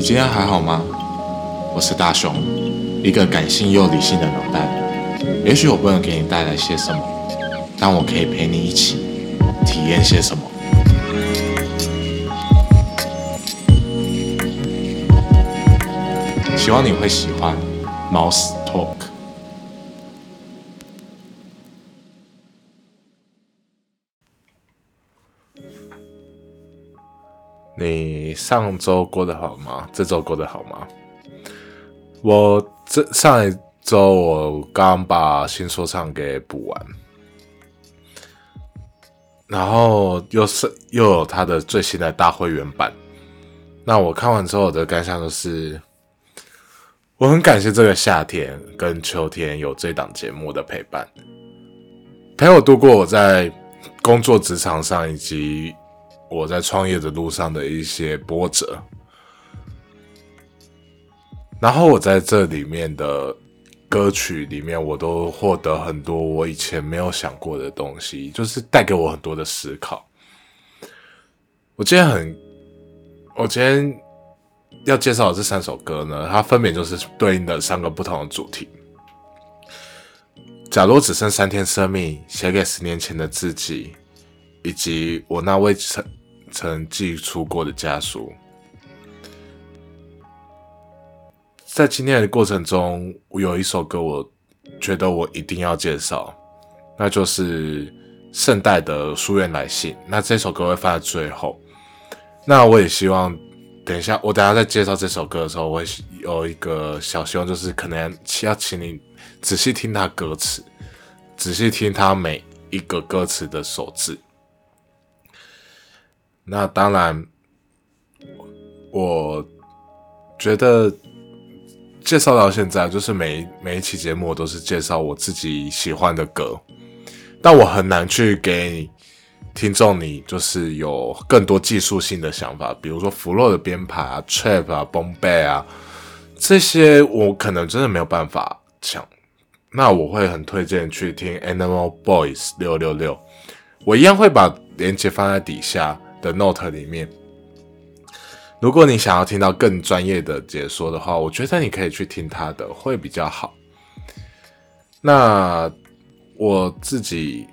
你今天还好吗？我是大雄，一个感性又理性的脑袋。也许我不能给你带来些什么，但我可以陪你一起体验些什么。希望你会喜欢 Mouse Talk。上周过得好吗？这周过得好吗？我这上一周我刚把新说唱给补完，然后又是又有他的最新的大会员版。那我看完之后我的感想就是，我很感谢这个夏天跟秋天有这档节目的陪伴，陪我度过我在工作职场上以及。我在创业的路上的一些波折，然后我在这里面的歌曲里面，我都获得很多我以前没有想过的东西，就是带给我很多的思考。我今天很，我今天要介绍的这三首歌呢，它分别就是对应的三个不同的主题。假如只剩三天生命，写给十年前的自己，以及我那位曾。曾寄出过的家书，在今天的过程中，我有一首歌，我觉得我一定要介绍，那就是圣代的书院来信。那这首歌会放在最后。那我也希望，等一下我等下在介绍这首歌的时候，我会有一个小希望，就是可能要请你仔细听他歌词，仔细听他每一个歌词的首字。那当然，我觉得介绍到现在，就是每每一期节目我都是介绍我自己喜欢的歌，但我很难去给听众你就是有更多技术性的想法，比如说弗洛的编排啊、trap 啊、b o m b a y 啊这些，我可能真的没有办法讲。那我会很推荐去听 Animal Boys 六六六，我一样会把链接放在底下。的 note 里面，如果你想要听到更专业的解说的话，我觉得你可以去听他的，会比较好。那我自己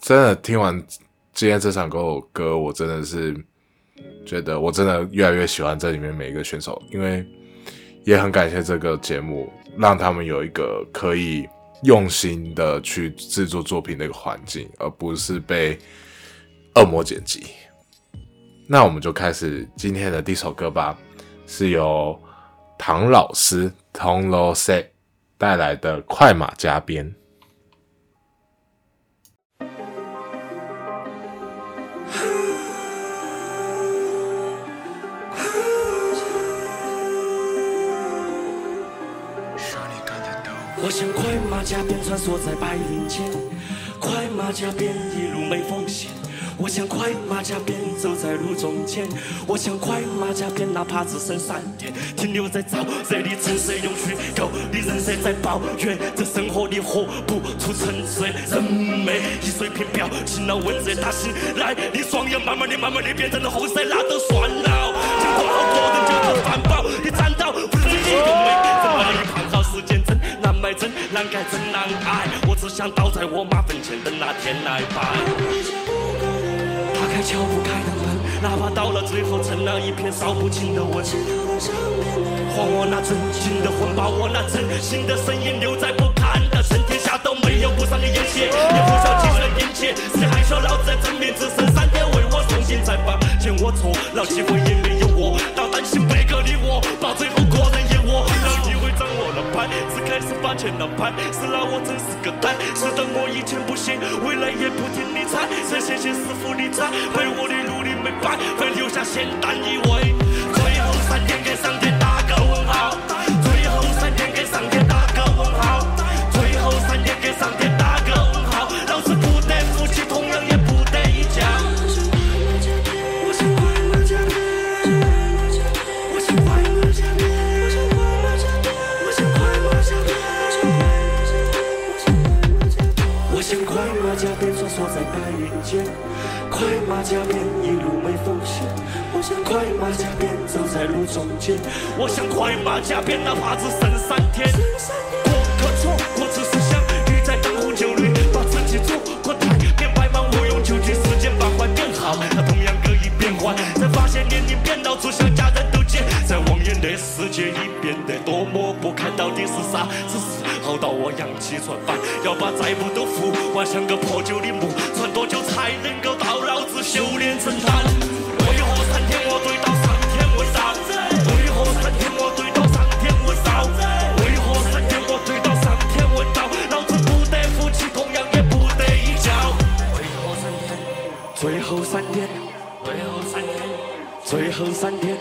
真的听完今天这场歌歌，我真的是觉得我真的越来越喜欢这里面每一个选手，因为也很感谢这个节目，让他们有一个可以。用心的去制作作品的一个环境，而不是被恶魔剪辑。那我们就开始今天的第一首歌吧，是由唐老师 Tong Lo Se 带来的《快马加鞭》。我想快马加鞭穿梭在白云间，快马加鞭一路没风险。我想快马加鞭走在路中间，我想快马加鞭哪怕只剩三天，停留在燥热的城市，用虚构的人设在抱怨，这生活里活不出层次。人美一水平表情了文字，他醒来，你双眼慢慢的、慢慢的变成了红色，那都算了。见过好多人就能环保，你站到不是一个美，真？难改真难爱，我只想倒在我妈坟前等那天来拜。打开敲不开的门，哪怕到了最后成了一片扫不尽的纹。还我那真心的魂，把我那真心的声音留在不堪的身。天下都没有不散的宴席，也不需要几声殷切。谁还说老子在证明只剩三天为我送行再发现我错，老几回也没有我，到担心背个你我，把最后牌。开始把钱拿盘，是那我真是个呆，是的我以前不信，未来也不听你猜，是谢谢师傅你猜，为我的努力没白，会留下仙丹一位，中间，我想快马加鞭，哪怕只剩三天。过客错过只是相遇在灯红酒绿，把自己做过太变白忙无用，就去时间把坏变好，它同样可以变坏。才发现年龄变老，就像家人都见，在望眼的世界已变得多么不堪，到底是啥？只是好到我扬起船帆，要把债务都付完，像个破旧的木，船多久才能够到老子修炼成丹？最后三天，最后三天，最后三天，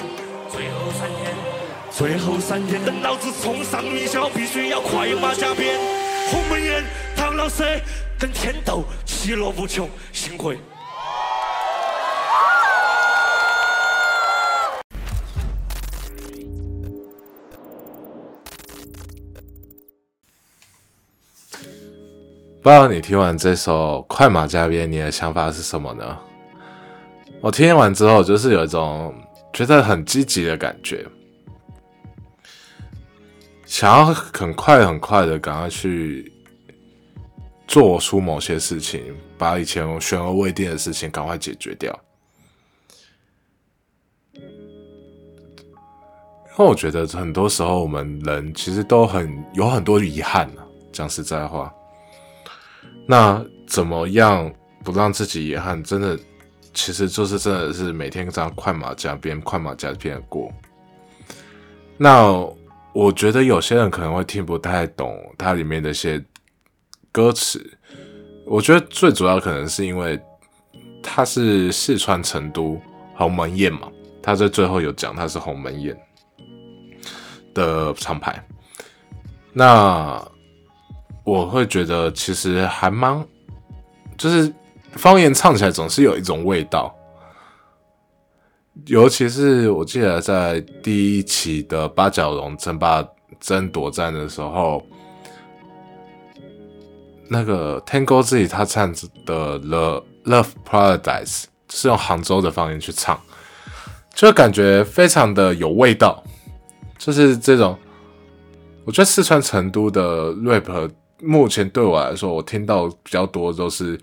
最后三天，最后三天，等老子冲上云霄，必须要快马加鞭。鸿门宴，唐老师跟天斗，其乐无穷，幸会。不知道你听完这首《快马加鞭》，你的想法是什么呢？我听完之后，就是有一种觉得很积极的感觉，想要很快很快的赶快去做出某些事情，把以前悬而未定的事情赶快解决掉。因为我觉得很多时候我们人其实都很有很多遗憾啊，讲实在话。那怎么样不让自己遗憾？真的，其实就是真的是每天这样快马加鞭、快马加鞭的过。那我觉得有些人可能会听不太懂它里面的一些歌词。我觉得最主要可能是因为它是四川成都鸿门宴嘛，他在最后有讲他是鸿门宴的厂牌。那我会觉得其实还蛮，就是方言唱起来总是有一种味道，尤其是我记得在第一期的八角笼争霸争夺战的时候，那个 Tango 自己他唱的 The Love Paradise 是用杭州的方言去唱，就感觉非常的有味道，就是这种，我觉得四川成都的 rap。目前对我来说，我听到比较多都是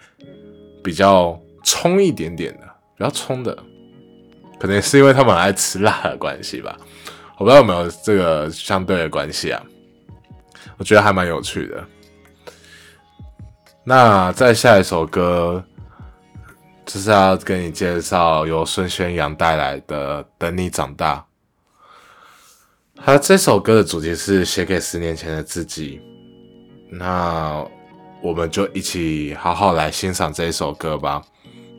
比较冲一点点的，比较冲的，可能是因为他们爱吃辣的关系吧。我不知道有没有这个相对的关系啊？我觉得还蛮有趣的。那再下一首歌，就是要跟你介绍由孙宣阳带来的《等你长大》。他这首歌的主题是写给十年前的自己。那我们就一起好好来欣赏这一首歌吧。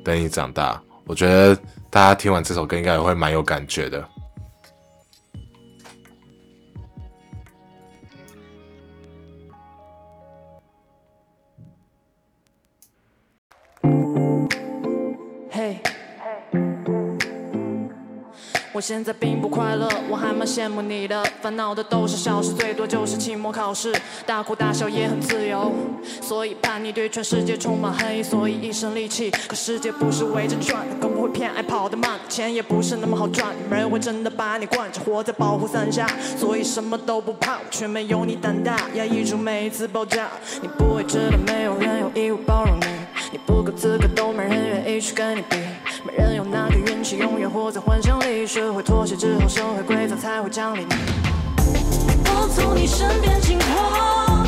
等你长大，我觉得大家听完这首歌应该也会蛮有感觉的。我现在并不快乐，我还蛮羡慕你的。烦恼的都是小事，最多就是期末考试，大哭大笑也很自由。所以叛逆对全世界充满恨意，所以一身戾气。可世界不是围着转，更不会偏爱跑得慢。钱也不是那么好赚，没人会真的把你惯着，活在保护伞下。所以什么都不怕，却没有你胆大，压抑住每一次爆炸。你不会知道，没有人有义务包容你，你不够资格，都没人愿意去跟你比。没人有那个运气，永远活在幻想里。学会妥协之后，社会规则才会奖励你。我从你身边经过，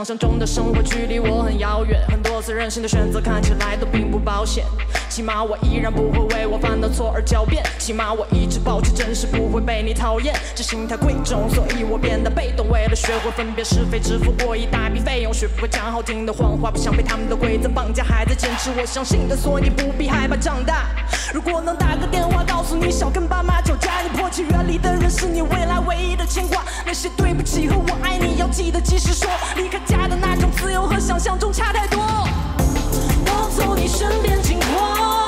想象中的生活距离我很遥远，很多次任性的选择看起来都并不保险。起码我依然不会为我犯的错而狡辩，起码我一直保持真实，不会被你讨厌。这心态贵重，所以我变得被动。为了学会分辨是非，支付过一大笔费用，学不会讲好听的谎话，不想被他们的规则绑架，还在坚持我相信的，所以你不必害怕长大。如果能打个电话告诉你，少跟爸妈吵架，你迫切远离的人是你未来唯一的牵挂。那些对不起和我爱你，要记得及时说。离开家的那种自由和想象中差太多。从你身边经过，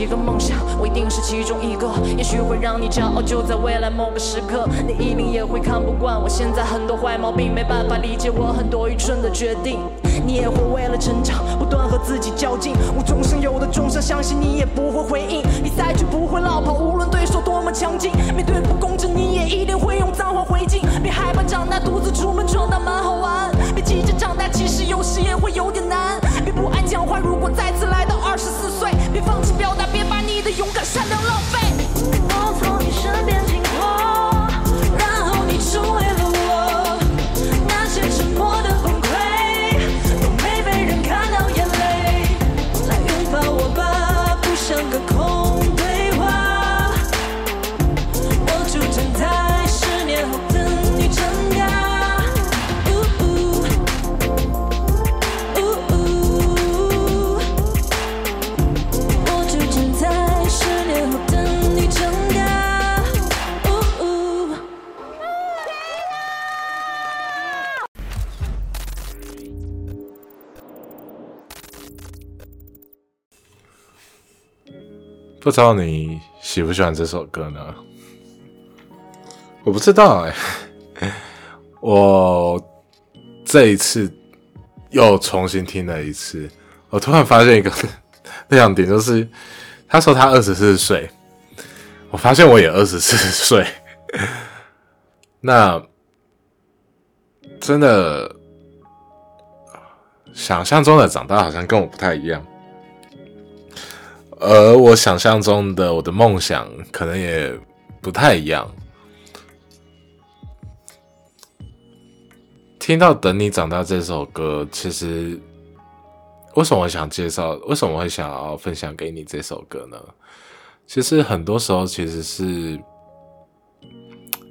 一个梦想，我一定是其中一个。也许会让你骄傲，就在未来某个时刻，你一定也会看不惯我现在很多坏毛病，没办法理解我很多愚蠢的决定。你也会为了成长不断和自己较劲，无中生有的重伤相信你也不会回应，不知道你喜不喜欢这首歌呢？我不知道哎、我这一次又重新听了一次，我突然发现一个 亮点，就是他说他二十四岁，我发现我也二十四岁，那真的想象中的长大好像跟我不太一样。而我想象中的我的梦想可能也不太一样。听到《等你长大》这首歌，其实为什么我想介绍？为什么会想要分享给你这首歌呢？其实很多时候其实是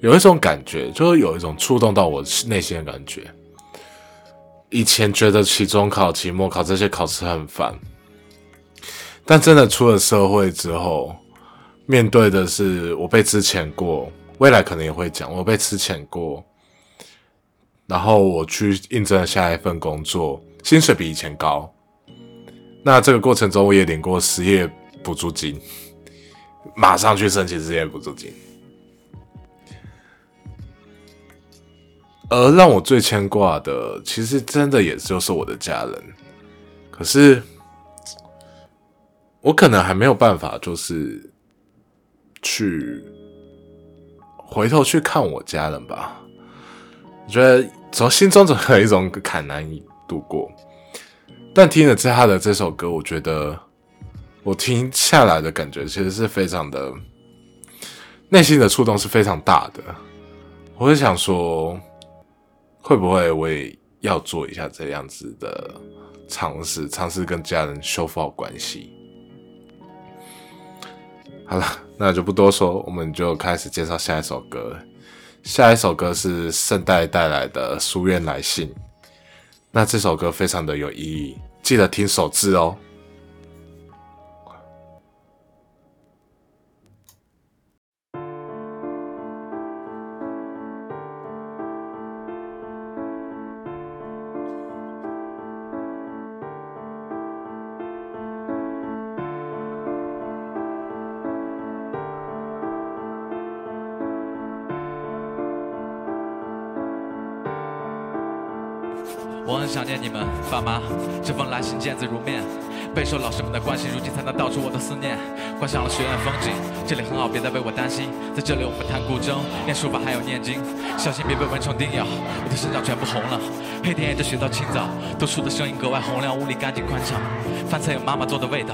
有一种感觉，就是有一种触动到我内心的感觉。以前觉得期中考、期末考这些考试很烦，但真的出了社会之后，面对的是我被之前过，未来可能也会讲我被之前过，然后我去应征了下一份工作，薪水比以前高。那这个过程中，我也领过失业补助金，马上去申请失业补助金。而让我最牵挂的，其实真的也就是我的家人。可是，我可能还没有办法，就是去回头去看我家人吧。我觉得从心中总有一种坎难以度过。但听了这他的这首歌，我觉得我听下来的感觉其实是非常的内心的触动是非常大的。我会想说，会不会我也要做一下这样子的尝试，尝试跟家人修复好关系。好了，那就不多说，我们就开始介绍下一首歌。下一首歌是圣代带来的《书院来信》。那这首歌非常的有意义，记得听首字哦。见字如面，备受老师们的关心，如今才能道出我的思念。观赏了学院风景，这里很好，别再为我担心。在这里我们弹古筝，练书法还有念经，小心别被蚊虫叮咬。我的身上全部红了，黑天也就学到清早，读书的声音格外洪亮，屋里干净宽敞，饭菜有妈妈做的味道。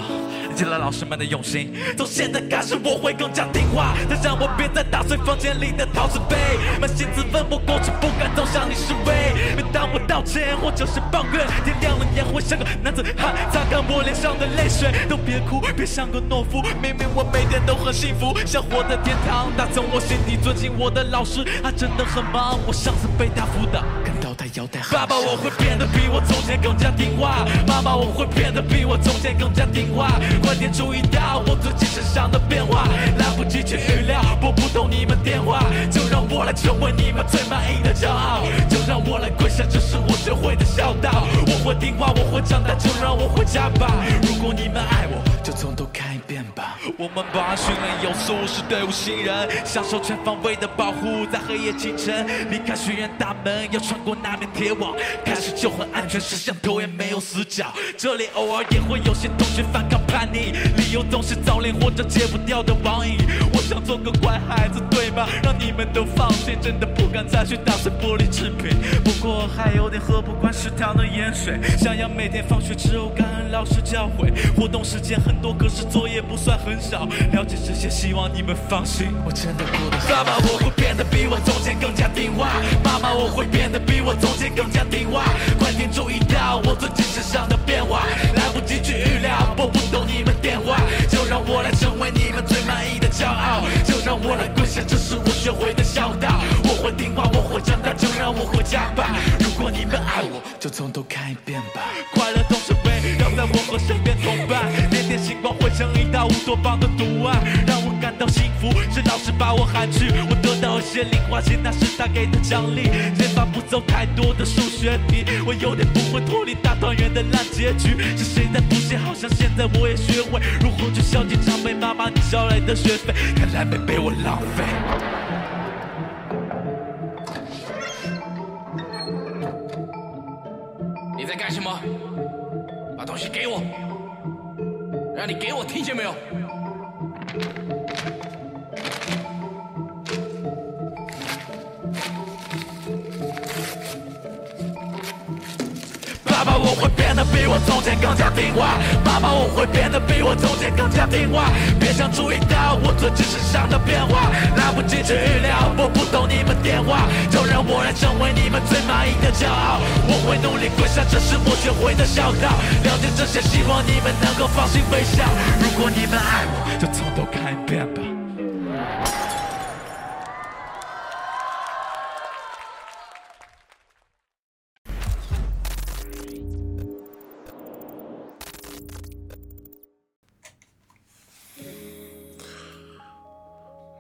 记了老师们的用心，从现在开始我会更加听话。再让我别再打碎房间里的陶瓷杯，扪心自问我过去不敢走向你示威。每当我道歉或者是抱怨，天亮了也会像个男子汉擦干我脸上的泪水。都别哭，别像个懦夫，明明我每天都很幸福，像活在天堂。打从我心底尊敬我的老师，他真的很忙。我上次被他辅导，看到他腰带。爸爸，我会变得比我从前更加听话。妈妈，我会变得比我从前更加听话。快点注意到我最近身上的变化，来不及去预料，拨不通你们电话，就让我来成为你们最满意的骄傲，就让我来听话，我会长大，就让我回家吧。如果你们爱我，就从头看一遍吧。我们班训练有素，是队伍新人，享受全方位的保护，在黑夜清晨离开学院大门，要穿过那面铁网，开始就很安全，摄像头也没有死角。这里偶尔也会有些同学反抗叛逆。理由总是早恋或者戒不掉的网瘾。我想做个乖孩子，对吗？让你们都放心，真的不敢再去打碎玻璃制品。不过还有点喝不惯食堂的盐水，想要每天放学之后感恩老师教诲。活动时间很多，可是作业不算很少。了解这些，希望你们放心，我真的过得。爸爸，我会变得比我从前更加听话。妈妈，我会变得比我从前更加听话。快点注意到我最近身上的变化，来不及去预料，拨不动你们电话，就让我来成为你们最满意的骄傲，就让我来跪下，这是我学会的孝道。我会听话，我会长大，就让我回家吧。如果你们爱我，就从头看一遍一道乌托邦的图案，让我感到幸福。是老师把我喊去，我得到一些零花钱，那是他给的奖励。解法不走太多的数学题，我有点不会脱离大团圆的烂结局。是谁在补习？好像现在我也学会如何去孝敬长辈。妈妈，你交来的学费，看来没被我浪费。你在干什么？把东西给我！让你给我，听见没有？比我从前更加听话。妈妈，我会变得比我从前更加听话。别想注意到我最近身上的变化，来不及去预料，拨不懂你们电话，就让我来成为你们最满意的骄傲。我会努力跪下，这是我学会的孝道。了解这些，希望你们能够放心微笑。如果你们爱我，就从头看一遍吧。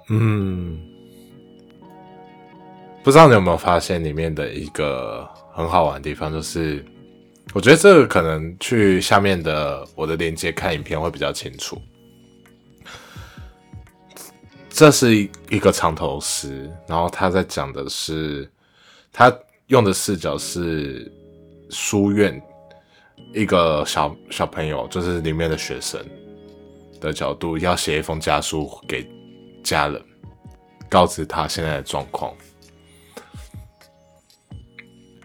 嗯，不知道你有没有发现里面的一个很好玩的地方，就是我觉得这个可能去下面的我的链接看影片会比较清楚。这是一个长头诗，然后他在讲的是他用的视角是书院一个小小朋友，就是里面的学生的角度，要写一封家书给家人，告知他现在的状况。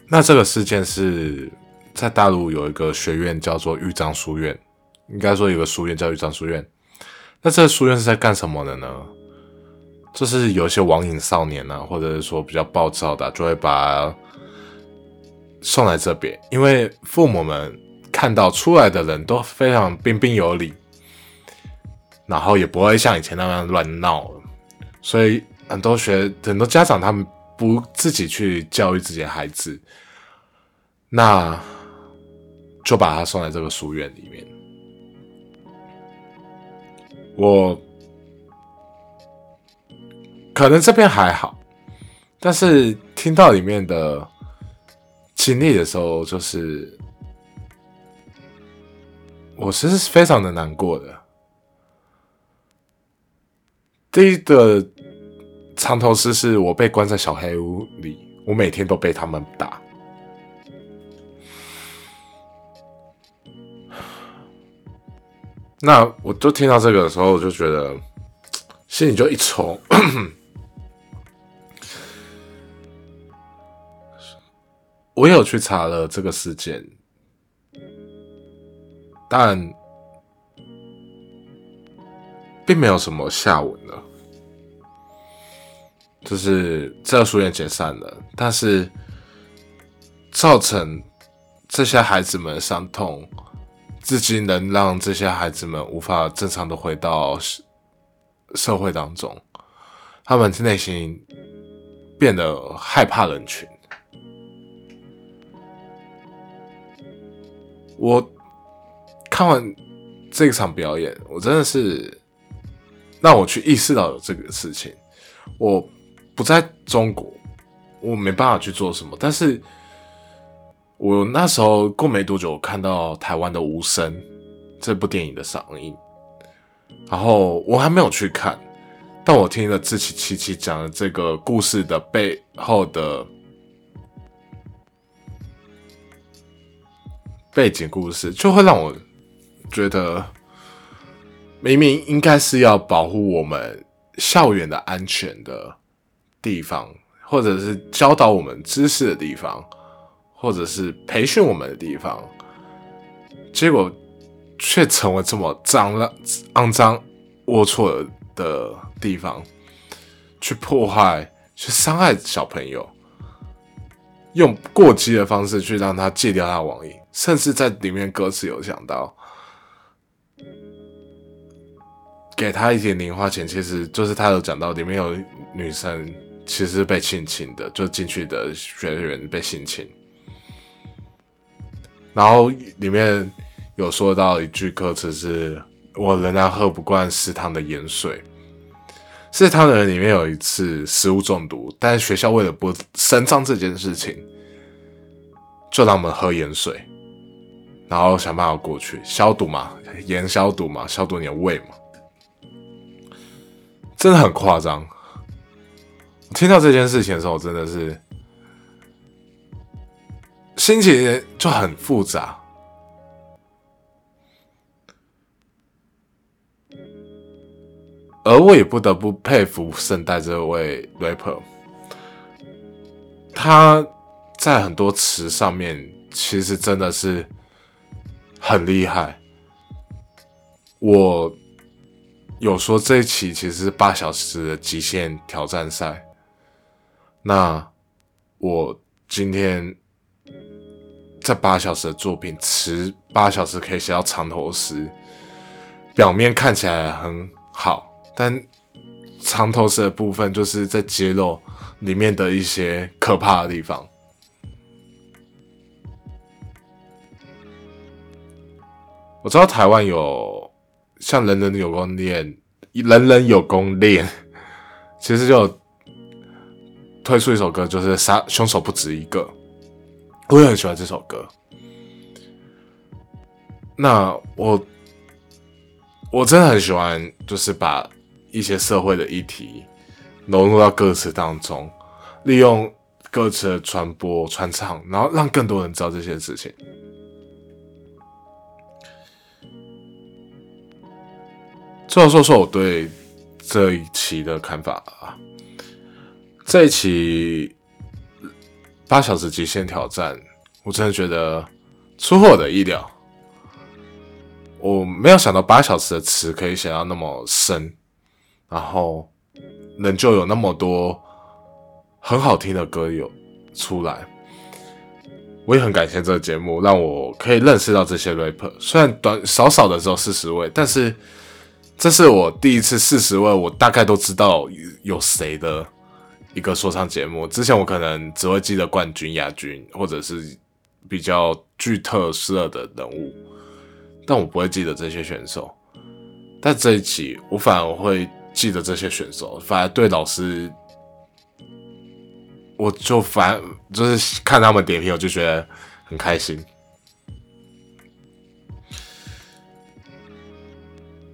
那这个事件是在大陆有一个学院叫做豫章书院，应该说有个书院叫豫章书院。那这个书院是在干什么的呢？就是有一些网瘾少年啊，或者是说比较暴躁的，就会把送来这边，因为父母们看到出来的人都非常彬彬有礼，然后也不会像以前那样乱闹了，所以很多学很多家长他们不自己去教育自己的孩子，那就把他送在这个书院里面。我可能这边还好，但是听到里面的经历的时候，就是我其实是非常的难过的。第一个长头诗是我被关在小黑屋里，我每天都被他们打。那我就听到这个的时候，我就觉得心里就一抽。我也有去查了这个事件，但并没有什么下文了。就是这书院解散了，但是造成这些孩子们的伤痛，至今能让这些孩子们无法正常的回到社会当中，他们内心变得害怕人群。我看完这一场表演，我真的是让我去意识到有这个事情。我不在中国，我没办法去做什么。但是我那时候过没多久，看到台湾的《无声》这部电影的上映，然后我还没有去看，但我听了志奇七七讲的这个故事的背后的。背景故事就会让我觉得，明明应该是要保护我们校园的安全的地方，或者是教导我们知识的地方，或者是培训我们的地方，结果却成为这么脏乱、肮脏、龌龊的地方，去破坏、去伤害小朋友。用过激的方式去让他戒掉他网瘾，甚至在里面歌词有讲到，给他一点零花钱，其实就是他有讲到里面有女生其实被性侵的，就进去的学员被性侵，然后里面有说到一句歌词是：“我仍然喝不惯食堂的盐水。”是他的人里面有一次食物中毒，但是学校为了不声张这件事情，就让我们喝盐水，然后想办法过去。消毒嘛，盐消毒嘛，消毒你的胃嘛，真的很夸张。听到这件事情的时候，真的是心情就很复杂。而我也不得不佩服圣代这位 rapper，他在很多词上面其实真的是很厉害。我有说这一期其实是八小时的极限挑战赛，那我今天这八小时的作品持八小时可以写到长头诗，表面看起来很好。但长头诗的部分，就是在揭露里面的一些可怕的地方。我知道台湾有像人人有功练，人人有功练，其实就推出一首歌，就是杀凶手不止一个。我也很喜欢这首歌。那我我真的很喜欢，就是把。一些社会的议题融入到歌词当中，利用歌词的传播传唱，然后让更多人知道这些事情。最后说说我对这一期的看法啊，这一期八小时极限挑战，我真的觉得出乎我的意料，我没有想到八小时的词可以写到那么深。然后，能就有那么多很好听的歌有出来，我也很感谢这个节目，让我可以认识到这些 rapper。虽然短少少的只有四十位，但是这是我第一次四十位，我大概都知道有谁的一个说唱节目。之前我可能只会记得冠军、亚军，或者是比较具特色的人物，但我不会记得这些选手。但这一期，我反而会。记得这些选手，反而对老师，我就反就是看他们点评，我就觉得很开心。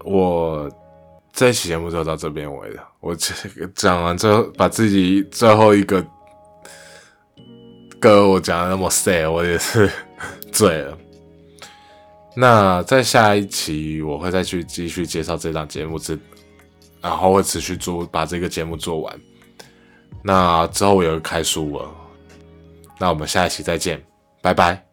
我这期节目就到这边为止，我讲完之后，把自己最后一个歌我讲的那么 sad，我也是醉了。那在下一期我会再去继续介绍这档节目，之然后会持续做把这个节目做完。那之后我有个开书了，那我们下一期再见，拜拜。